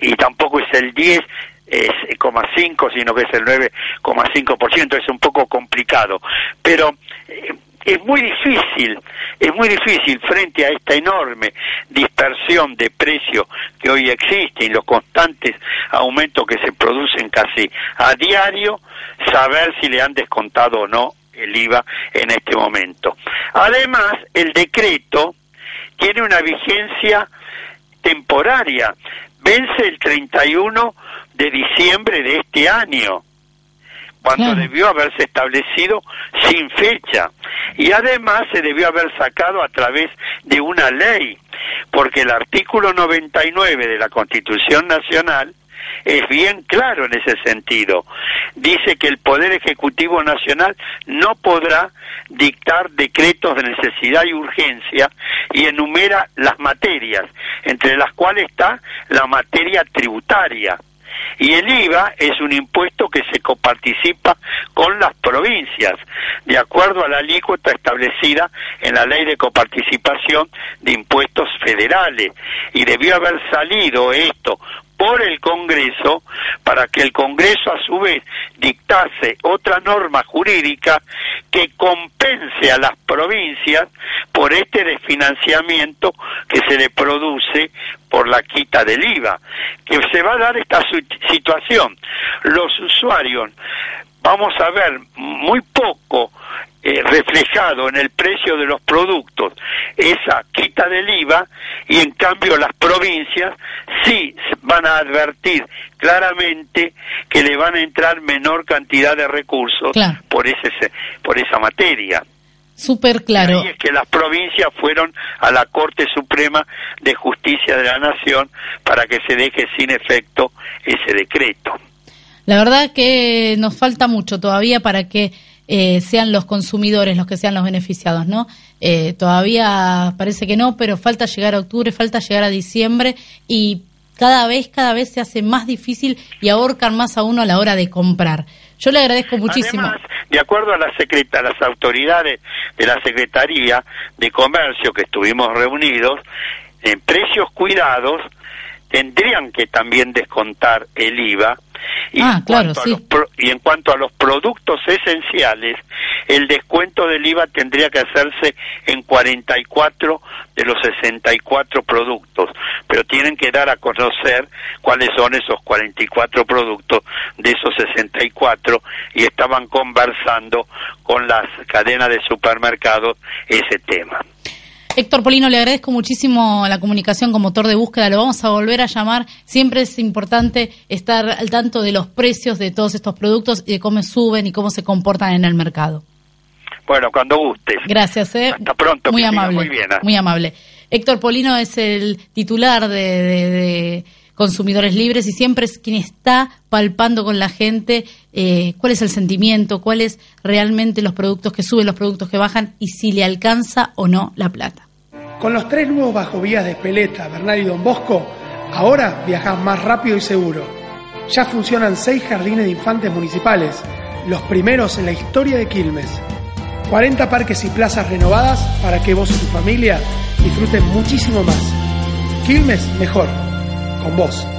y tampoco es el 10 es 0,5 sino que es el 9,5%, es un poco complicado, pero eh, es muy difícil, es muy difícil frente a esta enorme dispersión de precios que hoy existe y los constantes aumentos que se producen casi a diario, saber si le han descontado o no el IVA en este momento. Además, el decreto tiene una vigencia temporaria, vence el 31 de diciembre de este año cuando Claro. debió haberse establecido sin fecha. Y además se debió haber sacado a través de una ley, porque el artículo 99 de la Constitución Nacional es bien claro en ese sentido. Dice que el Poder Ejecutivo Nacional no podrá dictar decretos de necesidad y urgencia y enumera las materias, entre las cuales está la materia tributaria. Y el IVA es un impuesto que se coparticipa con las provincias, de acuerdo a la alícuota establecida en la ley de coparticipación de impuestos federales. Y debió haber salido esto por el Congreso para que el Congreso a su vez dictase otra norma jurídica que compense a las provincias por este desfinanciamiento que se le produce por la quita del IVA, que se va a dar esta situación. Los usuarios vamos a ver muy poco eh, reflejado en el precio de los productos esa quita del IVA y en cambio las provincias sí van a advertir claramente que le van a entrar menor cantidad de recursos Claro. por ese se- por esa materia. Súper claro. Y es que las provincias fueron a la Corte Suprema de Justicia de la Nación para que se deje sin efecto ese decreto. La verdad que nos falta mucho todavía para que eh, sean los consumidores los que sean los beneficiados, ¿no? Eh, todavía parece que no, pero falta llegar a octubre, falta llegar a diciembre y cada vez, cada vez se hace más difícil y ahorcan más a uno a la hora de comprar. Yo le agradezco muchísimo. Además, de acuerdo a la secreta, las autoridades de la Secretaría de Comercio que estuvimos reunidos, en precios cuidados tendrían que también descontar el IVA Y, Ah, en claro, sí. los y en cuanto a los productos esenciales, el descuento del IVA tendría que hacerse en 44 de los 64 productos, pero tienen que dar a conocer cuáles son esos 44 productos de esos 64 y estaban conversando con las cadenas de supermercados ese tema. Héctor Polino, le agradezco muchísimo la comunicación con motor de búsqueda. Lo vamos a volver a llamar. Siempre es importante estar al tanto de los precios de todos estos productos y de cómo suben y cómo se comportan en el mercado. Bueno, cuando gustes. Gracias, eh. Hasta pronto, Muy amable. muy bien, ¿eh? Muy amable. Héctor Polino es el titular de, de- de Consumidores Libres y siempre es quien está palpando con la gente eh, cuál es el sentimiento, cuáles realmente los productos que suben, los productos que bajan y si le alcanza o no la plata. Con los tres nuevos bajovías de Espeleta, Bernal y Don Bosco, ahora viajas más rápido y seguro. Ya funcionan seis jardines de infantes municipales, los primeros en la historia de Quilmes. 40 parques y plazas renovadas para que vos y tu familia disfruten muchísimo más. Quilmes mejor, con vos.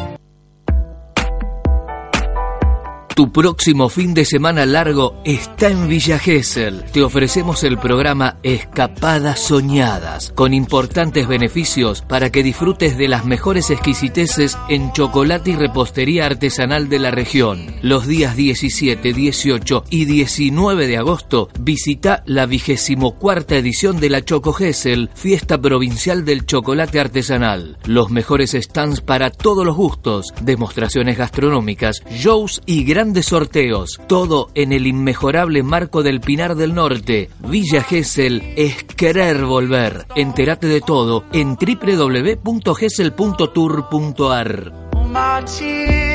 Tu próximo fin de semana largo está en Villa Gesell. Te ofrecemos el programa Escapadas Soñadas, con importantes beneficios para que disfrutes de las mejores exquisiteces en chocolate y repostería artesanal de la región. Los días 17, 18 y 19 de agosto visita la vigésimo cuarta edición de la Choco Gesell, fiesta provincial del chocolate artesanal. Los mejores stands para todos los gustos, demostraciones gastronómicas, shows y grandes sorteos. Todo en el inmejorable marco del Pinar del Norte. Villa Gesell es querer volver. Entérate de todo en www.gesell.tour.ar.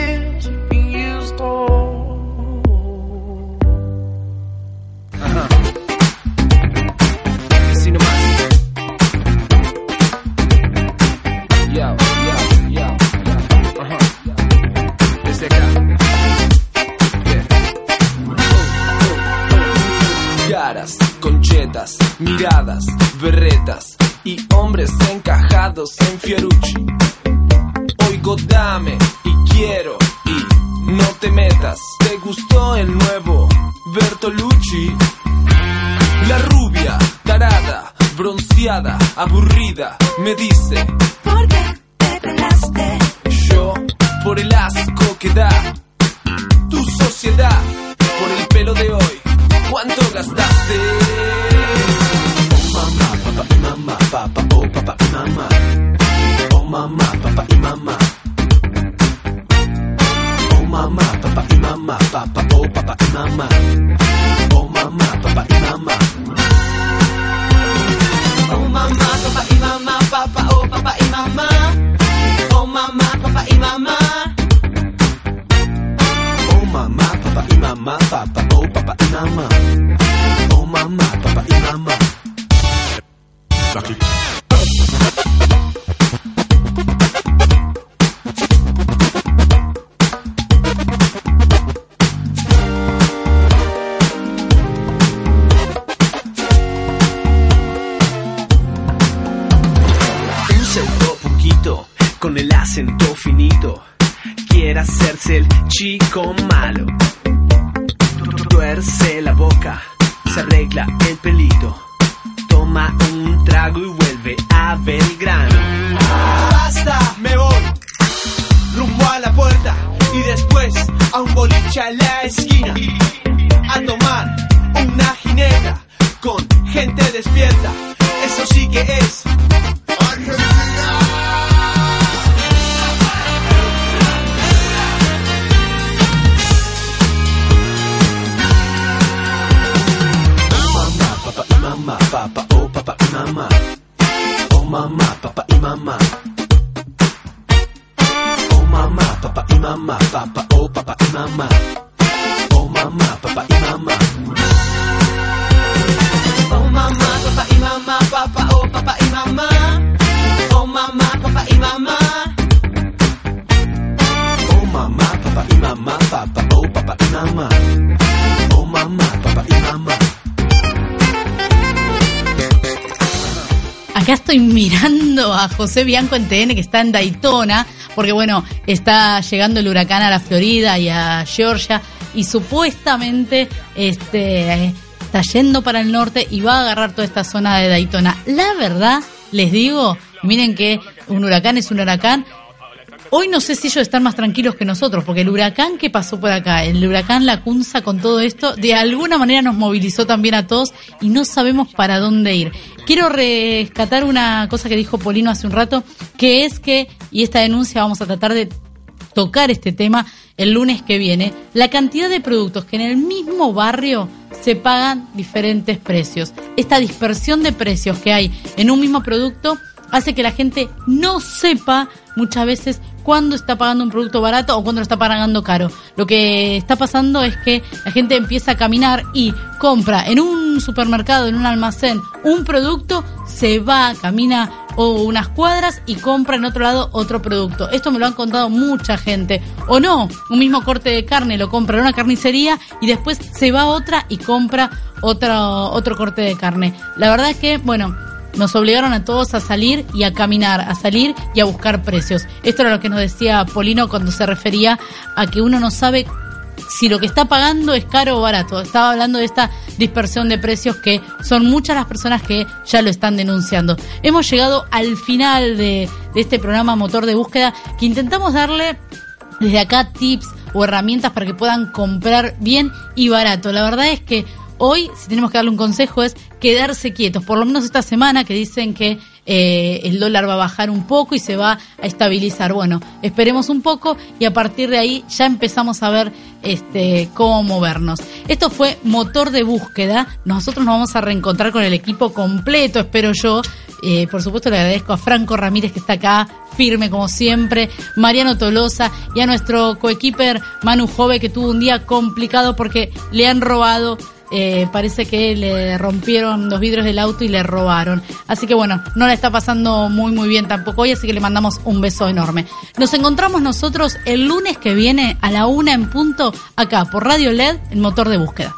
se arregla José Bianco en TN que está en Daytona, porque bueno, está llegando el huracán a la Florida y a Georgia y supuestamente este está yendo para el norte y va a agarrar toda esta zona de Daytona. La verdad, les digo, miren que un huracán es un huracán, Hoy no sé si ellos están más tranquilos que nosotros, porque el huracán que pasó por acá, el huracán Lacunza con todo esto, de alguna manera nos movilizó también a todos y no sabemos para dónde ir. Quiero rescatar una cosa que dijo Polino hace un rato, que es que, y esta denuncia vamos a tratar de tocar este tema el lunes que viene, la cantidad de productos que en el mismo barrio se pagan diferentes precios. Esta dispersión de precios que hay en un mismo producto hace que la gente no sepa muchas veces cuándo está pagando un producto barato o cuándo lo está pagando caro. Lo que está pasando es que la gente empieza a caminar y compra en un supermercado, en un almacén, un producto, se va, camina o unas cuadras y compra en otro lado otro producto. Esto me lo han contado mucha gente. O no, un mismo corte de carne lo compra en una carnicería y después se va a otra y compra otro, otro corte de carne. La verdad es que, bueno, nos obligaron a todos a salir y a caminar, a salir y a buscar precios. Esto era lo que nos decía Polino cuando se refería a que uno no sabe si lo que está pagando es caro o barato. Estaba hablando de esta dispersión de precios que son muchas las personas que ya lo están denunciando. Hemos llegado al final de, de este programa Motor de Búsqueda que intentamos darle desde acá tips o herramientas para que puedan comprar bien y barato. La verdad es que Hoy, si tenemos que darle un consejo, es quedarse quietos, por lo menos esta semana que dicen que eh, el dólar va a bajar un poco y se va a estabilizar. Bueno, esperemos un poco y a partir de ahí ya empezamos a ver este, cómo movernos. Esto fue motor de búsqueda. Nosotros nos vamos a reencontrar con el equipo completo, espero yo. Eh, por supuesto, le agradezco a Franco Ramírez que está acá, firme como siempre, Mariano Tolosa y a nuestro coequiper Manu Jove que tuvo un día complicado porque le han robado eh, parece que le rompieron los vidrios del auto y le robaron. Así que bueno, no la está pasando muy muy bien tampoco hoy, así que le mandamos un beso enorme. Nos encontramos nosotros el lunes que viene a la una en punto acá por Radio LED, el motor de búsqueda.